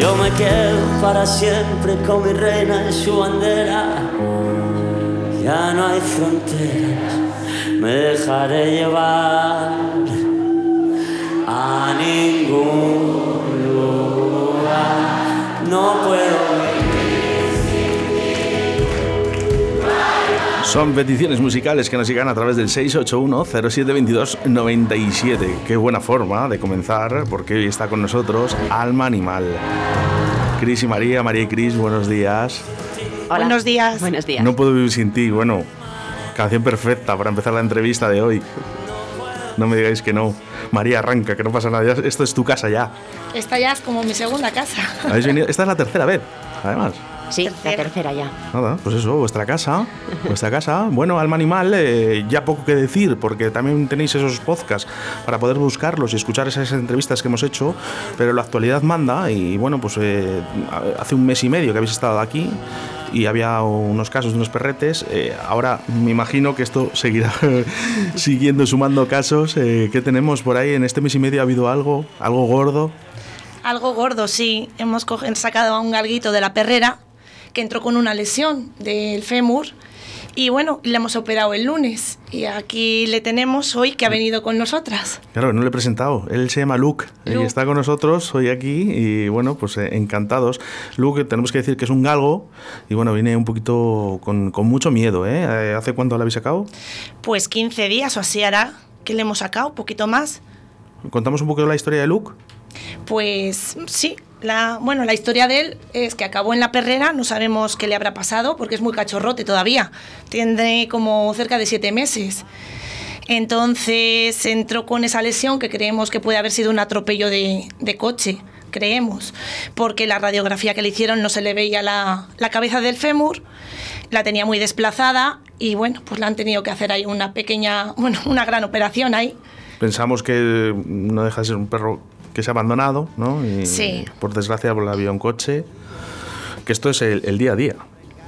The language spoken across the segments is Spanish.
Yo me quedo para siempre con mi reina en su bandera. Ya no hay fronteras, me dejaré llevar a ningún lugar. No puedo Son peticiones musicales que nos llegan a través del 681-0722-97. Qué buena forma de comenzar, porque hoy está con nosotros Alma Animal. Cris y María, María y Cris, buenos días. Buenos días. Buenos días. No puedo vivir sin ti. Bueno, canción perfecta para empezar la entrevista de hoy. No me digáis que no. María, arranca, que no pasa nada. Esto es tu casa ya. Esta ya es como mi segunda casa. Esta es la tercera vez, además. Sí, la tercera ya. Nada, pues eso, vuestra casa, vuestra casa. Bueno, Alma Animal, eh, ya poco que decir, porque también tenéis esos podcasts para poder buscarlos y escuchar esas entrevistas que hemos hecho, pero la actualidad manda y bueno, pues eh, hace un mes y medio que habéis estado aquí y había unos casos de unos perretes. Eh, ahora me imagino que esto seguirá siguiendo sumando casos. ¿Qué tenemos por ahí? En este mes y medio ha habido algo, algo gordo. Algo gordo, sí. Hemos sacado a un galguito de la perrera que entró con una lesión del fémur. Y bueno, le hemos operado el lunes y aquí le tenemos hoy que ha venido con nosotras. Claro, no le he presentado. Él se llama Luke, y está con nosotros hoy aquí y bueno, pues eh, encantados. Luke, tenemos que decir que es un galgo y bueno, viene un poquito con, con mucho miedo. ¿eh? ¿eh? ¿Hace cuánto lo habéis sacado? Pues 15 días o así hará que le hemos sacado, un poquito más. ¿Contamos un poquito la historia de Luke? Pues sí, la, bueno, la historia de él es que acabó en la perrera, no sabemos qué le habrá pasado porque es muy cachorrote todavía, tiene como cerca de siete meses. Entonces entró con esa lesión que creemos que puede haber sido un atropello de, coche, creemos, porque la radiografía que le hicieron no se le veía la, la cabeza del fémur, la tenía muy desplazada y bueno, pues la han tenido que hacer ahí una pequeña, bueno, una gran operación ahí. Pensamos que no deja de ser un perro que se ha abandonado, ¿no? Y sí. Por desgracia pues, había un coche. Que esto es el, día a día.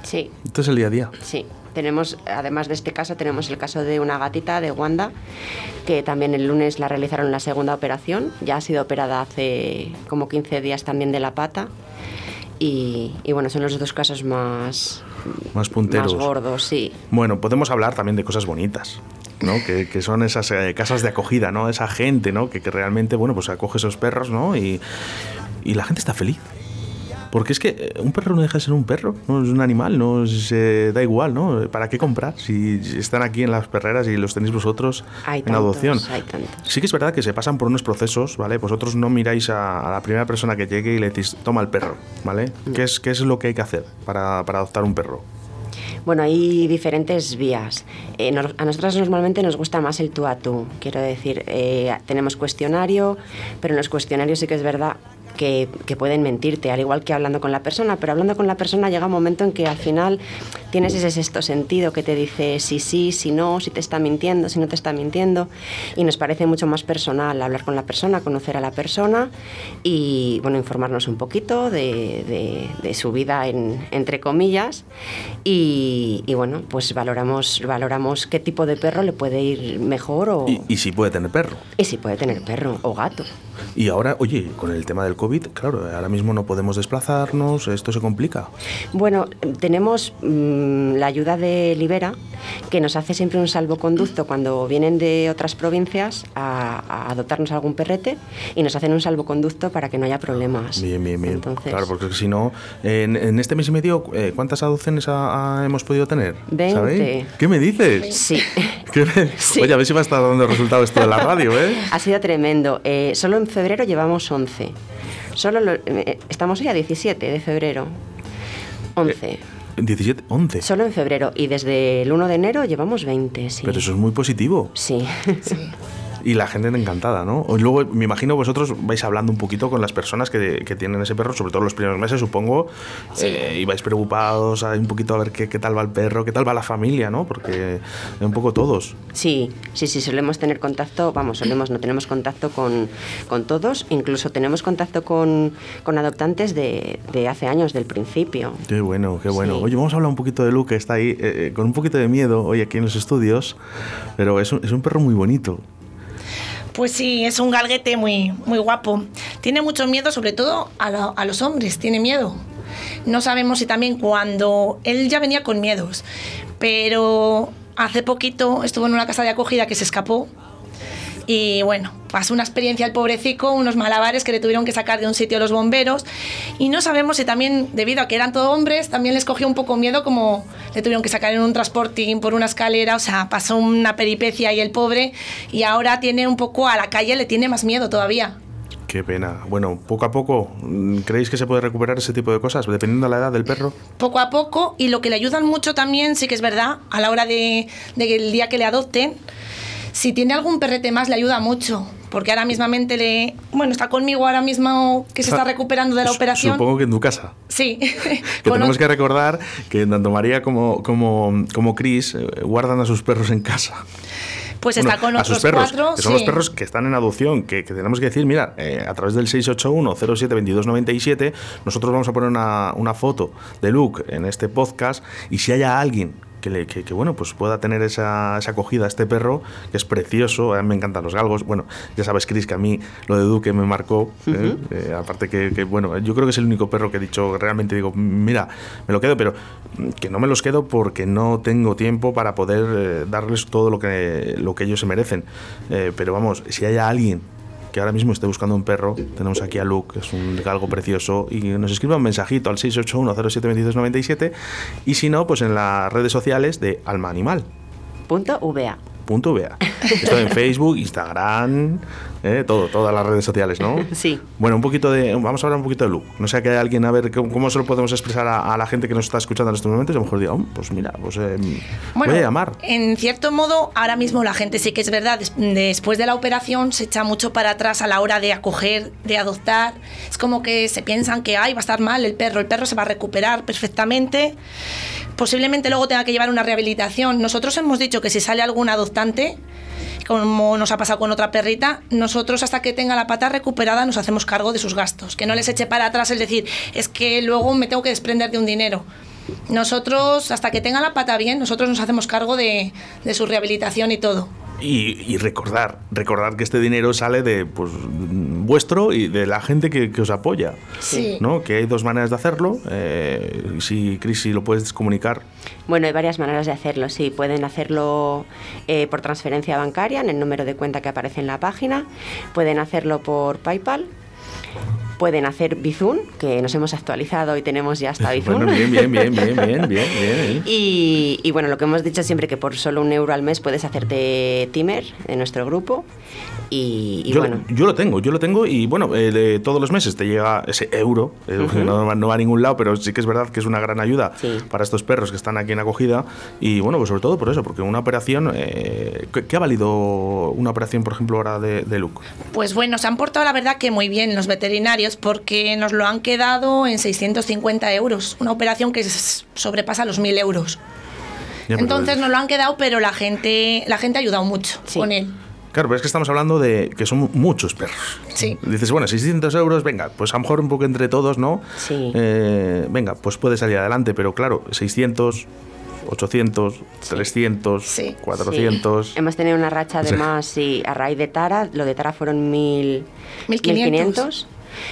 Sí. Esto es el día a día. Sí. Tenemos, además de este caso, tenemos el caso de una gatita de Wanda, que también el lunes la realizaron la segunda operación. Ya ha sido operada hace como 15 días también de la pata. Y, y bueno, son los dos casos más, más punteros. Más gordos, sí. Bueno, podemos hablar también de cosas bonitas. ¿No? Que, que, son esas eh, casas de acogida, ¿no? Esa gente, ¿no? Que, que, realmente, bueno, pues acoge esos perros, ¿no? Y, y la gente está feliz. Porque es que eh, un perro no deja de ser un perro, no es un animal, no se da igual, ¿no? ¿Para qué comprar si están aquí en las perreras y los tenéis vosotros en adopción? Sí que es verdad que se pasan por unos procesos, ¿vale? Vosotros no miráis a, la primera persona que llegue y le decís, toma el perro, ¿vale? Mm. ¿Qué, es, ¿Qué es lo que hay que hacer para, para adoptar un perro? Bueno, hay diferentes vías. Eh, a nosotros normalmente nos gusta más el tú a tú. Quiero decir, eh, tenemos cuestionario, pero en los cuestionarios sí que es verdad que, pueden mentirte, al igual que hablando con la persona, pero hablando con la persona llega un momento en que al final tienes ese sexto sentido que te dice si sí, si no, si te está mintiendo, si no te está mintiendo, y nos parece mucho más personal hablar con la persona, conocer a la persona y bueno, informarnos un poquito de, su vida entre comillas y, bueno, pues valoramos, valoramos qué tipo de perro le puede ir mejor o... Y, y si puede tener perro. Y si puede tener perro o gato. Y ahora, oye, con el tema del COVID, claro, ahora mismo no podemos desplazarnos, esto se complica. Bueno, tenemos mm, la ayuda de Libera, que nos hace siempre un salvoconducto cuando vienen de otras provincias a, adoptarnos algún perrete y nos hacen un salvoconducto para que no haya problemas. Bien, bien, bien. Claro, porque si no, en, este mes y medio, eh, ¿cuántas adopciones hemos podido tener? 20. ¿Qué me dices? Sí. Oye, a ver si va a estar dando resultado esto de la radio, ¿eh? Ha sido tremendo. Eh, solo en febrero llevamos 11. Solo eh, estamos hoy a 17 de febrero. 11. 17, 11. Solo en febrero y desde el 1 de enero llevamos 20, sí. Pero eso es muy positivo. Sí. sí y la gente encantada, ¿no? Luego, me imagino vosotros vais hablando un poquito con las personas que, que tienen ese perro, sobre todo los primeros meses, supongo, eh, y vais preocupados un poquito a ver qué, qué, tal va el perro, qué tal va la familia, ¿no? Porque un poco todos. Sí, sí, sí, solemos tener contacto, vamos, solemos, no tenemos contacto con, con todos, incluso tenemos contacto con, con adoptantes de, de, hace años, del principio. Qué bueno, qué bueno. Oye, vamos a hablar un poquito de Luke, que está ahí eh, eh, con un poquito de miedo hoy aquí en los estudios, pero es un, es un perro muy bonito. Pues sí, es un galguete muy, muy guapo. tiene mucho miedo, sobre todo a, a los hombres, tiene miedo. No sabemos si también cuando él ya venía con miedos, pero hace poquito estuvo en una casa de acogida que se escapó y bueno, pasó una experiencia al pobrecico, unos malabares que le tuvieron que sacar de un sitio los bomberos. Y no sabemos si también, debido a que eran todos hombres, también les cogió un poco miedo, como le tuvieron que sacar en un transportín por una escalera. O sea, pasó una peripecia y el pobre. Y ahora tiene un poco a la calle, le tiene más miedo todavía. Qué pena. Bueno, poco a poco, ¿creéis que se puede recuperar ese tipo de cosas? Dependiendo de la edad del perro. Poco a poco. Y lo que le ayudan mucho también, sí que es verdad, a la hora de, de que el día que le adopten, si tiene algún perrete más, le ayuda mucho. Porque ahora mismamente le. Bueno, está conmigo ahora mismo que se está recuperando de la operación. Supongo que en tu casa. Sí. Que tenemos que recordar que tanto María como, como, como Chris eh, guardan a sus perros en casa. Pues Bueno, está con a otros sus perros, cuatro. que son los sí. perros que están en adopción, que, que tenemos que decir, mira, eh, a través del 681-07-2297, nosotros vamos a poner una, una foto de Luke en este podcast y si haya alguien que, le- que- que, bueno, pues pueda tener esa, esa acogida a este perro, que es precioso, a mí me encantan los galgos, bueno, ya sabes, Chris, que a mí lo de Duque me marcó, ¿eh? Eh, aparte que, que, bueno, yo creo que es el único perro que he dicho, realmente digo, mira, me lo quedo, pero que no me los quedo porque no tengo tiempo para poder eh, darles todo lo que, lo que ellos se merecen. Eh, pero vamos, si hay alguien que ahora mismo esté buscando un perro, tenemos aquí a Luke, que es un galgo precioso, y nos escriba un mensajito al 681-072297, y si no, pues en las redes sociales de Alma Animal. Punto VA. Punto VA. Esto en Facebook, Instagram, eh, todo, todas las redes sociales, ¿no? Sí. Bueno, un poquito de. Vamos a hablar un poquito de Luke. No sé que hay alguien a ver cómo, cómo se lo podemos expresar a, a la gente que nos está escuchando en estos momentos. Y a lo mejor diga, "Oh, pues mira, pues eh, Bueno, voy a llamar. En cierto modo, ahora mismo la gente sí que es verdad, des- después de la operación se echa mucho para atrás a la hora de acoger, de adoptar. Es como que se piensan que ay, va a estar mal el perro, el perro se va a recuperar perfectamente. Posiblemente luego tenga que llevar una rehabilitación. Nosotros hemos dicho que si sale algún adoptante, como nos ha pasado con otra perrita, nosotros hasta que tenga la pata recuperada nos hacemos cargo de sus gastos. Que no les eche para atrás el decir, es que luego me tengo que desprender de un dinero. Nosotros, hasta que tenga la pata bien, nosotros nos hacemos cargo de, de su rehabilitación y todo. Y, y recordar, recordar que este dinero sale de pues, vuestro y de la gente que, que os apoya. Sí. ¿no? Que hay dos maneras de hacerlo. Eh, si, Cris, si lo puedes comunicar. Bueno, hay varias maneras de hacerlo. Sí, pueden hacerlo eh, por transferencia bancaria en el número de cuenta que aparece en la página. Pueden hacerlo por PayPal. Pueden hacer Bizum, que nos hemos actualizado y tenemos ya hasta Bizum. Bueno, bien, bien, bien, bien, bien, bien, bien. Y, y bueno, lo que hemos dicho siempre que por solo un euro al mes puedes hacerte Timer en nuestro grupo. Y, y yo, bueno, yo lo tengo, yo lo tengo y bueno, eh, de todos los meses te llega ese euro, eh, no, va- no va a ningún lado, pero sí que es verdad que es una gran ayuda Sí. para estos perros que están aquí en acogida y bueno, pues sobre todo por eso, porque una operación, eh, ¿qué, qué ha valido una operación, por ejemplo, ahora de, de Luke? Pues bueno, se han portado la verdad que muy bien los veterinarios porque nos lo han quedado en 650 euros. Una operación que sobrepasa los 1.000 euros. Ya, Entonces es- nos lo han quedado, pero la gente, la gente ha ayudado mucho Sí. con él. Claro, pero es que estamos hablando de que son muchos perros. Sí. Dices, bueno, 600 euros, venga, pues a lo mejor un poco entre todos, ¿no? Sí. Eh, venga, pues puede salir adelante, pero claro, 600, 800, 300, Sí. 400. Sí. Hemos tenido una racha además, sí, a raíz de Tara, lo de Tara fueron mil, 1500.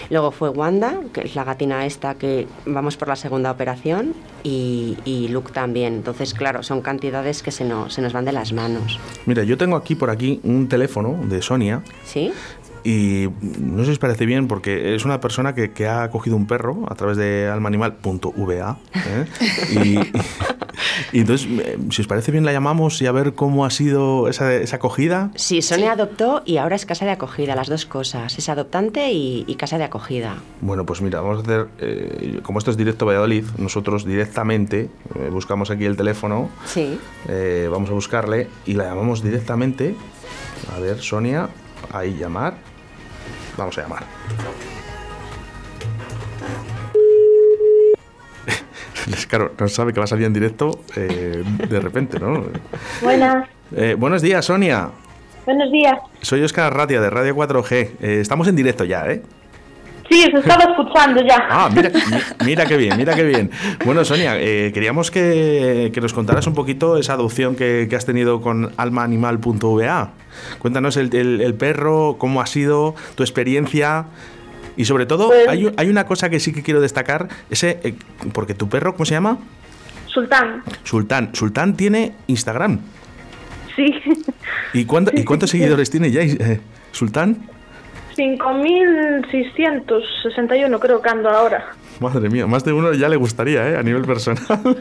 Luego fue Wanda, que es la gatina esta que vamos por la segunda operación, y, y Luke también. Entonces, claro, son cantidades que se nos, se nos van de las manos. Mira, yo tengo aquí por aquí un teléfono de Sonia ¿Sí? y no sé si os parece bien porque es una persona que, que ha cogido un perro a través de almaanimal.va ¿eh? y, y entonces, eh, si os parece bien, la llamamos y a ver cómo ha sido esa, esa acogida. Sí, Sonia adoptó y ahora es casa de acogida, las dos cosas. Es adoptante y, y casa de acogida. Bueno, pues mira, vamos a hacer, eh, como esto es directo Valladolid, nosotros directamente eh, buscamos aquí el teléfono, Sí. eh, vamos a buscarle y la llamamos directamente. A ver, Sonia, ahí llamar. Vamos a llamar. Claro, no sabe que va a salir en directo eh, de repente, ¿no? Buenas, Eh, buenos días, Sonia. buenos días. Soy Oscar Ratia de Radio 4G. Eh, estamos en directo ya, ¿eh? Sí, os estaba escuchando ya. Ah, mira, mi- mira qué bien, mira qué bien. Bueno, Sonia, eh, queríamos que, que nos contaras un poquito esa adopción que, que has tenido con almaanimal.va. Cuéntanos el, el- el perro, cómo ha sido tu experiencia Y sobre todo, Pues- hay, hay una cosa que sí que quiero destacar, ese, eh, porque tu perro, ¿cómo se llama? Sultán. Sultán. Sultán tiene Instagram. Sí. ¿Y, cuánto- ¿y cuántos seguidores tiene ya, eh, Sultán? 5.661 creo que ando ahora. Madre mía, más de uno ya le gustaría, ¿eh? A nivel personal.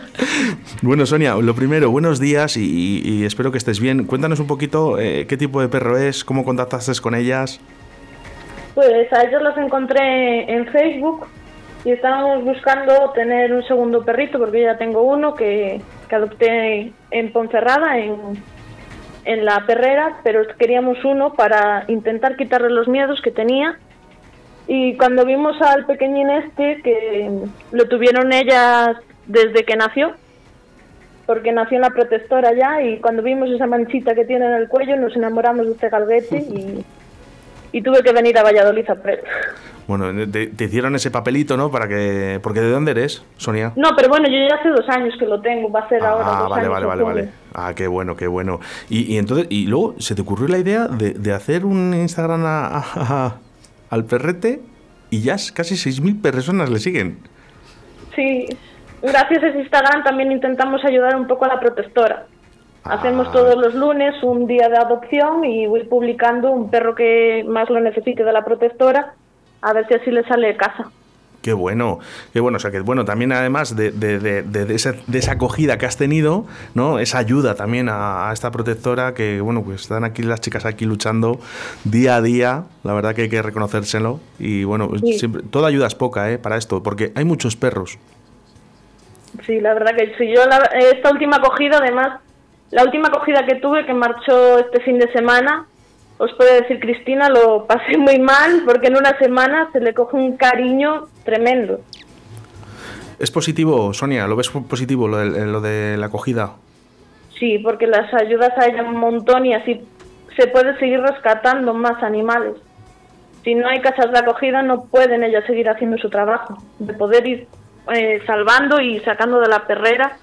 bueno, Sonia, lo primero, buenos días y, y espero que estés bien. Cuéntanos un poquito eh, qué tipo de perro es, cómo contactaste con ellas. Pues a ellos los encontré en Facebook y estábamos buscando tener un segundo perrito porque ya tengo uno que, adopté en Ponferrada, en, en la perrera, pero queríamos uno para intentar quitarle los miedos que tenía. Y cuando vimos al pequeñín este, que lo tuvieron ellas desde que nació, porque nació en la protectora ya, y cuando vimos esa manchita que tiene en el cuello, nos enamoramos de este galguete y, y tuve que venir a Valladolid a él. Bueno, te, te hicieron ese papelito, ¿no? Para que, porque ¿de dónde eres, Sonia? No, pero bueno, yo ya hace dos años que lo tengo, va a ser ahora Ah, vale, vale, vale, vale. Ah, qué bueno, qué bueno. Y, y entonces, y luego se te ocurrió la idea de, de hacer un Instagram a- a- a- al perrete y ya casi 6.000 personas le siguen. Sí, gracias a ese Instagram también intentamos ayudar un poco a la protectora. Hacemos Ah. todos los lunes un día de adopción y voy publicando un perro que más lo necesite de la protectora, a ver si así le sale de casa. Qué bueno, qué bueno. O sea, que bueno, también además de, de- de- de- esa, de esa acogida que has tenido, ¿no? Esa ayuda también a, a esta protectora que, bueno, pues están aquí las chicas aquí luchando día a día. La verdad que hay que reconocérselo. Y bueno, Sí. siempre, toda ayuda es poca, ¿eh? Para esto, porque hay muchos perros. Sí, la verdad que sí. Yo la- esta última acogida, además, la última acogida que tuve, que marchó este fin de semana, os puedo decir, Cristina, lo pasé muy mal porque en una semana se le coge un cariño tremendo. ¿Es positivo, Sonia? ¿Lo ves positivo lo de, lo de la acogida? Sí, porque las ayudas a ella un montón y así se puede seguir rescatando más animales. Si no hay casas de acogida, no pueden ellas seguir haciendo su trabajo, de poder ir eh, salvando y sacando de la perrera,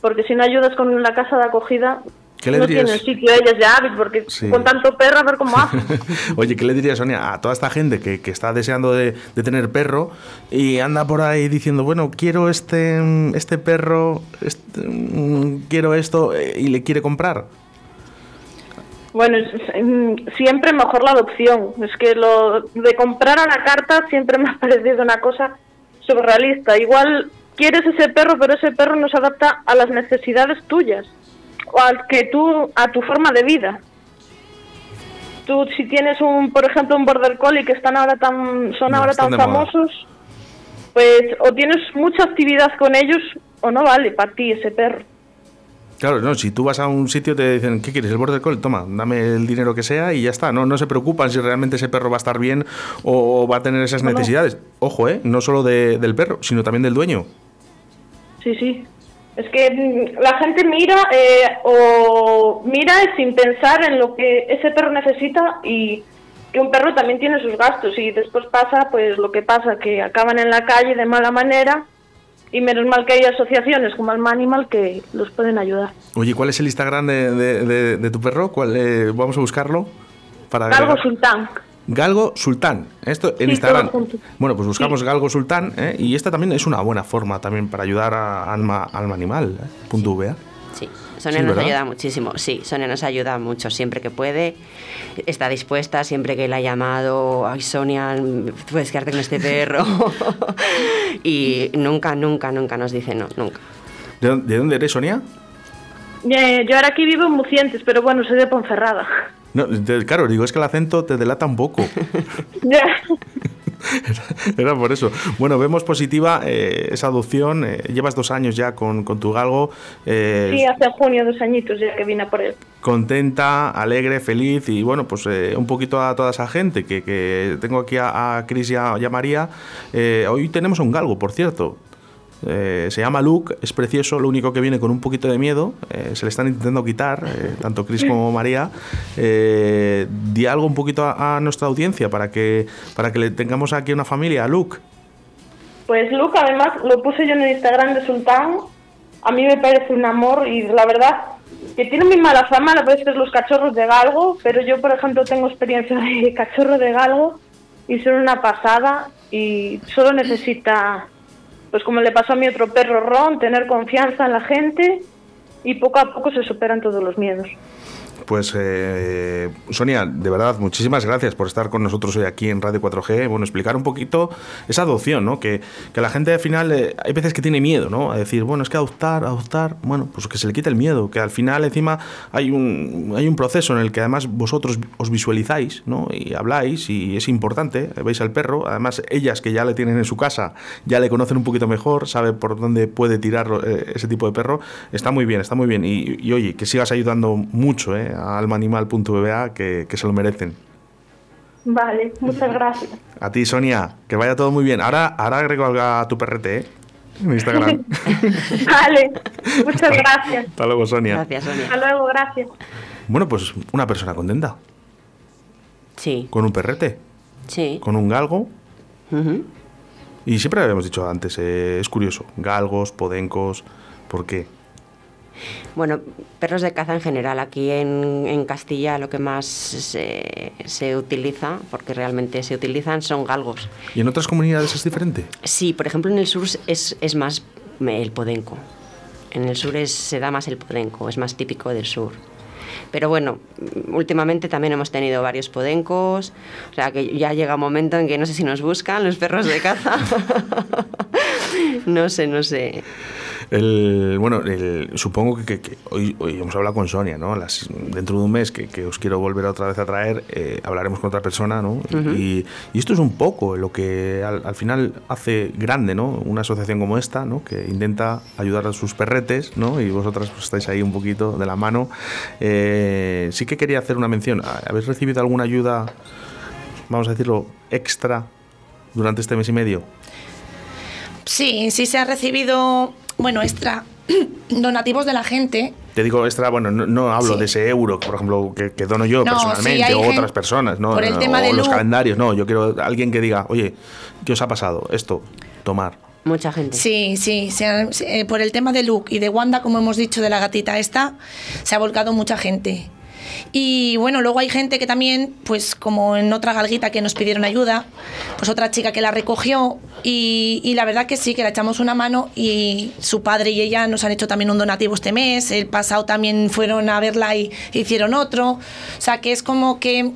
porque si no ayudas con la casa de acogida, ¿Qué le no dirías? tienen sitio ellas de porque Sí. con tanto perro a ver cómo hacen. Oye, ¿qué le dirías, Sonia, a toda esta gente que, que está deseando de, de tener perro y anda por ahí diciendo, bueno, quiero este, este perro, este, mm, quiero esto eh, y le quiere comprar? Bueno, mm, siempre mejor la adopción. Es que lo de comprar a la carta siempre me ha parecido una cosa surrealista. Igual quieres ese perro, pero ese perro no se adapta a las necesidades tuyas o al que tú a tu forma de vida. Tú si tienes un, por ejemplo, un border collie que están ahora tan son No, ahora tan moda. famosos, pues o tienes mucha actividad con ellos o no vale para ti ese perro. Claro, no, si tú vas a un sitio te dicen, ¿qué quieres? ¿El border collie? Toma, dame el dinero que sea y ya está. No, no se preocupan si realmente ese perro va a estar bien o va a tener esas No, no. necesidades. Ojo, ¿eh? No solo de- del perro, sino también del dueño. Sí, sí. Es que mm, la gente mira eh, o mira sin pensar en lo que ese perro necesita y que un perro también tiene sus gastos y después pasa pues lo que pasa, que acaban en la calle de mala manera y menos mal que hay asociaciones como Alma Animal que los pueden ayudar. Oye, ¿cuál es el Instagram de, de- de- de tu perro? ¿Cuál, eh, vamos a buscarlo. Para agregar. Sultán. Galgo Sultán. Esto en Sí, Instagram. Bueno, pues buscamos Galgo Sultán ¿eh? y esta también es una buena forma también para ayudar a Alma, Alma Animal. ¿eh? Punto VA. Sí, Sonia Sí, nos ¿verdad? ayuda muchísimo. Sí, Sonia nos ayuda mucho siempre que puede. Está dispuesta siempre que la ha llamado. Ay, Sonia, puedes quedarte con este perro. y nunca, nunca, nunca nos dice no, nunca. ¿De, dónde- de dónde eres, Sonia? Eh, yo ahora aquí vivo en Mucientes, pero bueno, soy de Ponferrada. No, claro, digo, es que el acento te delata un poco. Ya. Era por eso. Bueno, vemos positiva eh, esa adopción. eh, llevas dos años ya con, con tu galgo. eh, Sí, hace junio dos añitos ya que vine a por él. contenta, alegre, feliz y bueno, pues eh, un poquito a toda esa gente que, que tengo aquí a, a Cris y a, y a María. Eh, hoy tenemos un galgo, por cierto. Eh, se llama Luke, es precioso, lo único que viene con un poquito de miedo, eh, se le están intentando quitar, eh, tanto Chris como María. Eh, di algo un poquito a, a nuestra audiencia para que, para que le tengamos aquí una familia, a Luke. Pues Luke, además, lo puse yo en el Instagram de Sultán. A mí me parece un amor y la verdad que tiene muy mala fama a veces los cachorros de galgo, pero yo, por ejemplo, tengo experiencia de cachorro de galgo y son una pasada y solo necesita, pues como le pasó a mi otro perro Ron, tener confianza en la gente y poco a poco se superan todos los miedos. Pues eh, Sonia, de verdad, muchísimas gracias por estar con nosotros hoy aquí en Radio 4G. Bueno, explicar un poquito esa adopción, ¿no? Que, que la gente al final, eh, hay veces que tiene miedo, ¿no? A decir, bueno, es que adoptar, adoptar, bueno, pues que se le quite el miedo, que al final encima hay un, hay un proceso en el que además vosotros os visualizáis, ¿no? Y habláis y es importante, veis al perro, además ellas que ya le tienen en su casa, ya le conocen un poquito mejor, sabe por dónde puede tirar eh, ese tipo de perro, está muy bien, está muy bien. Y, y oye, que sigas ayudando mucho, ¿eh? A que, que se lo merecen. Vale, muchas gracias. A ti, Sonia, que vaya todo muy bien. Ahora, ahora agrego a tu perrete, ¿eh? En Instagram. vale, muchas gracias. Hasta luego, Sonia. Gracias, Sonia. Hasta luego, gracias. Bueno, pues una persona contenta. Sí. Con un perrete. Sí. Con un galgo. Ujú. Y siempre habíamos dicho antes, eh, es curioso. Galgos, podencos. ¿Por qué? Bueno, perros de caza en general. Aquí en, en Castilla lo que más se, se utiliza, porque realmente se utilizan, son galgos. ¿Y en otras comunidades es diferente? Sí, por ejemplo, en el sur es, es más el podenco. En el sur es- se da más el podenco, es más típico del sur. Pero bueno, últimamente también hemos tenido varios podencos, o sea que ya llega un momento en que no sé si nos buscan los perros de caza. no sé, no sé. El, bueno, el- supongo que, que- que hoy, hoy hemos hablado con Sonia, ¿no? Las- dentro de un mes que, que os quiero volver otra vez a traer, eh, hablaremos con otra persona, ¿no? y, y esto es un poco lo que al, al final hace grande, ¿no? Una asociación como esta, ¿no? Que intenta ayudar a sus perretes, ¿no? Y vosotras pues, estáis ahí un poquito de la mano. Eh, sí que quería hacer una mención. ¿Habéis recibido alguna ayuda, vamos a decirlo, extra durante este mes y medio? Sí, sí se ha recibido, bueno, extra donativos de la gente. Te digo extra, bueno, no, no hablo Sí. de ese euro, por ejemplo, que, que dono yo No, personalmente sí, o otras personas, ¿no? por el tema o de los luz. calendarios, no. Yo quiero alguien que diga, oye, ¿qué os ha pasado? Esto, tomar. Mucha gente. Sí, sí, se han- eh, por el tema de Luke y de Wanda, como hemos dicho, de la gatita esta, se ha volcado mucha gente. Y bueno, luego hay gente que también, pues como en otra galguita que nos pidieron ayuda, pues otra chica que la recogió y, y la verdad que sí, que le echamos una mano y su padre y ella nos han hecho también un donativo este mes, el pasado también fueron a verla y hicieron otro, o sea que es como que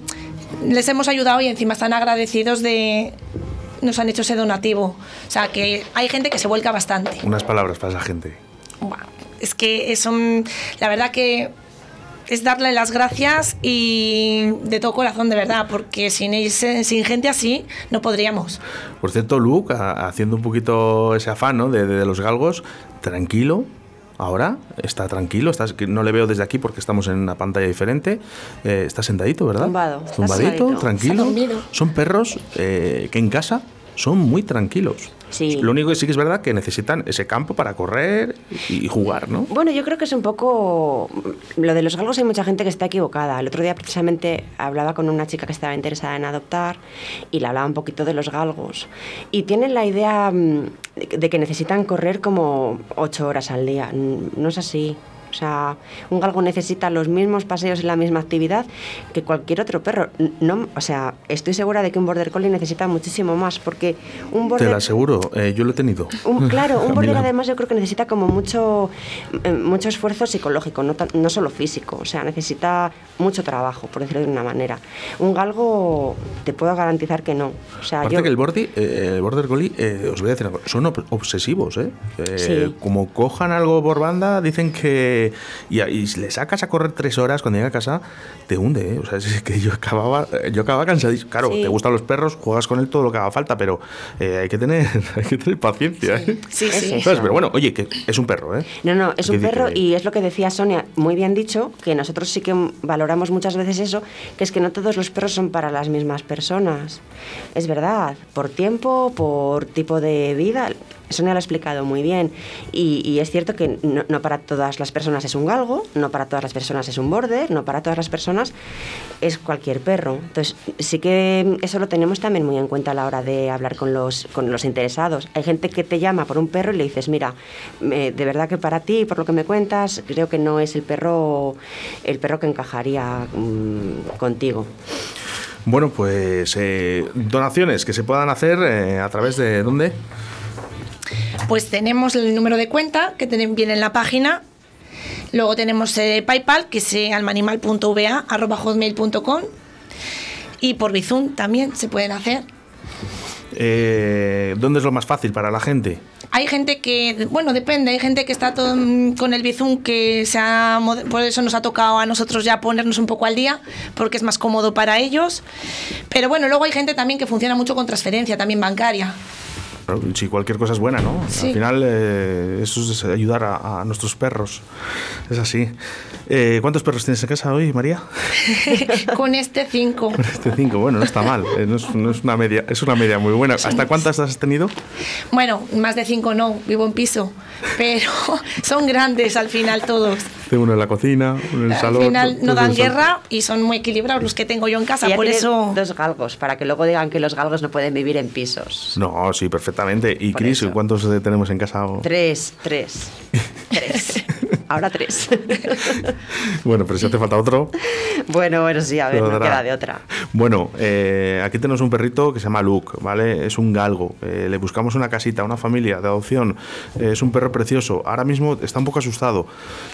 les hemos ayudado y encima están agradecidos de... Nos han hecho ese donativo. O sea que hay gente que se vuelca bastante. Unas palabras para esa gente. Es que es un, la verdad que es darle las gracias y de todo corazón, de verdad, porque sin, ese- sin gente así no podríamos. Por cierto, Luke, haciendo un poquito ese afán ¿no? de, de los galgos, tranquilo. Ahora está tranquilo, estás, que no le veo desde aquí porque estamos en una pantalla diferente. Eh, está sentadito, ¿verdad? Tumbado, Tumbadito, tranquilo. Son perros eh, que en casa son muy tranquilos. Sí. Lo único que sí que es verdad que necesitan ese campo para correr y jugar, ¿no? Bueno, yo creo que es un poco... Lo de los galgos hay mucha gente que está equivocada. El otro día precisamente hablaba con una chica que estaba interesada en adoptar y le hablaba un poquito de los galgos. Y tienen la idea mm, de que necesitan correr como ocho horas al día. Mm, No es así. O sea, un galgo necesita los mismos paseos y la misma actividad que cualquier otro perro. No, o sea, estoy segura de que un border collie necesita muchísimo más porque un Te border lo aseguro, eh, yo lo he tenido. un- claro, un border además yo creo que necesita como mucho, eh, mucho esfuerzo psicológico, no, tan- no solo físico, o sea, necesita mucho trabajo, por decirlo de una manera. Un galgo te puedo garantizar que no. O sea, Aparte yo, que el border, eh, el border collie, eh, os voy a decir, cosa, son ob- obsesivos, ¿eh? Eh, Sí. Como cojan algo por banda, dicen que... Y, y si le sacas a correr tres horas cuando llega a casa, te hunde, ¿eh? O sea, es que yo acababa, yo acababa cansadísimo. Claro, Sí. te gustan los perros, juegas con él todo lo que haga falta, pero eh, hay, que tener, hay que tener paciencia, ¿eh? Sí, Es sí. ¿Sabes? Pero bueno, oye, que es un perro, ¿eh? No, no, es un perro que- y es lo que decía Sonia, muy bien dicho, que nosotros sí que valoramos muchas veces eso, que es que no todos los perros son para las mismas personas. Es verdad, por tiempo, por tipo de vida, Sonia lo ha explicado muy bien. Y, es cierto que no, no para todas las personas es un galgo, no para todas las personas es un border, no para todas las personas es cualquier perro. Entonces, sí que eso lo tenemos también muy en cuenta a la hora de hablar con los, con los interesados. Hay gente que te llama por un perro y le dices, mira, de verdad que para ti, por lo que me cuentas, creo que no es el perro, el perro que encajaría mm, contigo. Bueno, pues eh, donaciones que se puedan hacer eh, a través de dónde? Pues tenemos el número de cuenta que tienen- viene en la página. Luego tenemos eh, PayPal, que es eh, almanimal.va.hotmail.com. Y por Bizum también se pueden hacer. Eh, ¿Dónde es lo más fácil para la gente? Hay gente que, bueno, depende, hay gente que está todo, con el Bizum que se ha, por eso nos ha tocado a nosotros ya ponernos un poco al día, porque es más cómodo para ellos. Pero bueno, luego hay gente también que funciona mucho con transferencia, también bancaria. Claro, Si cualquier cosa es buena, ¿no? Sí. Al final eh, eso es ayudar a, a nuestros perros. Es así. Eh, ¿Cuántos perros tienes en casa hoy, María? con este 5. Este cinco, bueno, no está mal. eh, no, es, no es una media, es una media muy buena. ¿Hasta cuántas has tenido? Bueno, más de 5 no, vivo en piso, pero son grandes al final todos. Uno en la cocina, uno en el Al salón. final no dan guerra y son muy equilibrados los que tengo yo en casa, por eso... dos galgos, para que luego digan que los galgos no pueden vivir en pisos. No, sí, perfectamente. ¿Y Por Cris, eso. cuántos eh, tenemos en casa? Tres, tres. Tres. Ahora tres. Bueno, pero si hace falta otro. bueno, bueno, sí, a ver, no queda de otra. Bueno, eh, aquí tenemos un perrito que se llama Luke, ¿vale? Es un galgo. Eh, le buscamos una casita, una familia de adopción. Eh, es un perro precioso. Ahora mismo está un poco asustado.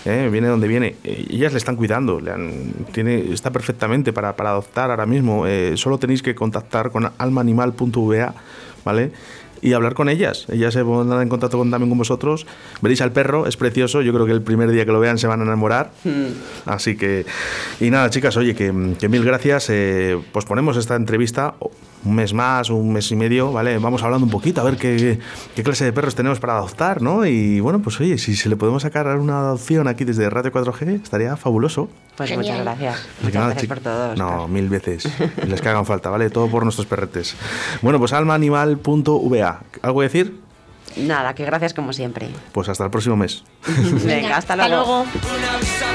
¿eh? Viene donde viene. Eh, ellas le están cuidando. Le han- tiene, está perfectamente para, para adoptar ahora mismo. Eh, solo tenéis que contactar con almaanimal.va, ¿vale? Y hablar con ellas. Ellas se pondrán en contacto con, también con vosotros. Veréis al perro, es precioso. Yo creo que el primer día que lo vean se van a enamorar. Así que, y nada, chicas, oye, que, que mil gracias. Eh, posponemos esta entrevista un mes más, un mes y medio, ¿vale? Vamos hablando un poquito a ver qué, qué clase de perros tenemos para adoptar, ¿no? Y bueno, pues oye, si se le podemos sacar una adopción aquí desde Radio 4G, estaría fabuloso. Pues Genial. muchas gracias. Muchas nada, gracias por todo. No, mil veces. Les que hagan falta, ¿vale? Todo por nuestros perretes. Bueno, pues almaanimal.va. ¿Algo que decir? Nada, que gracias como siempre. Pues hasta el próximo mes. Venga, hasta luego. Una brisa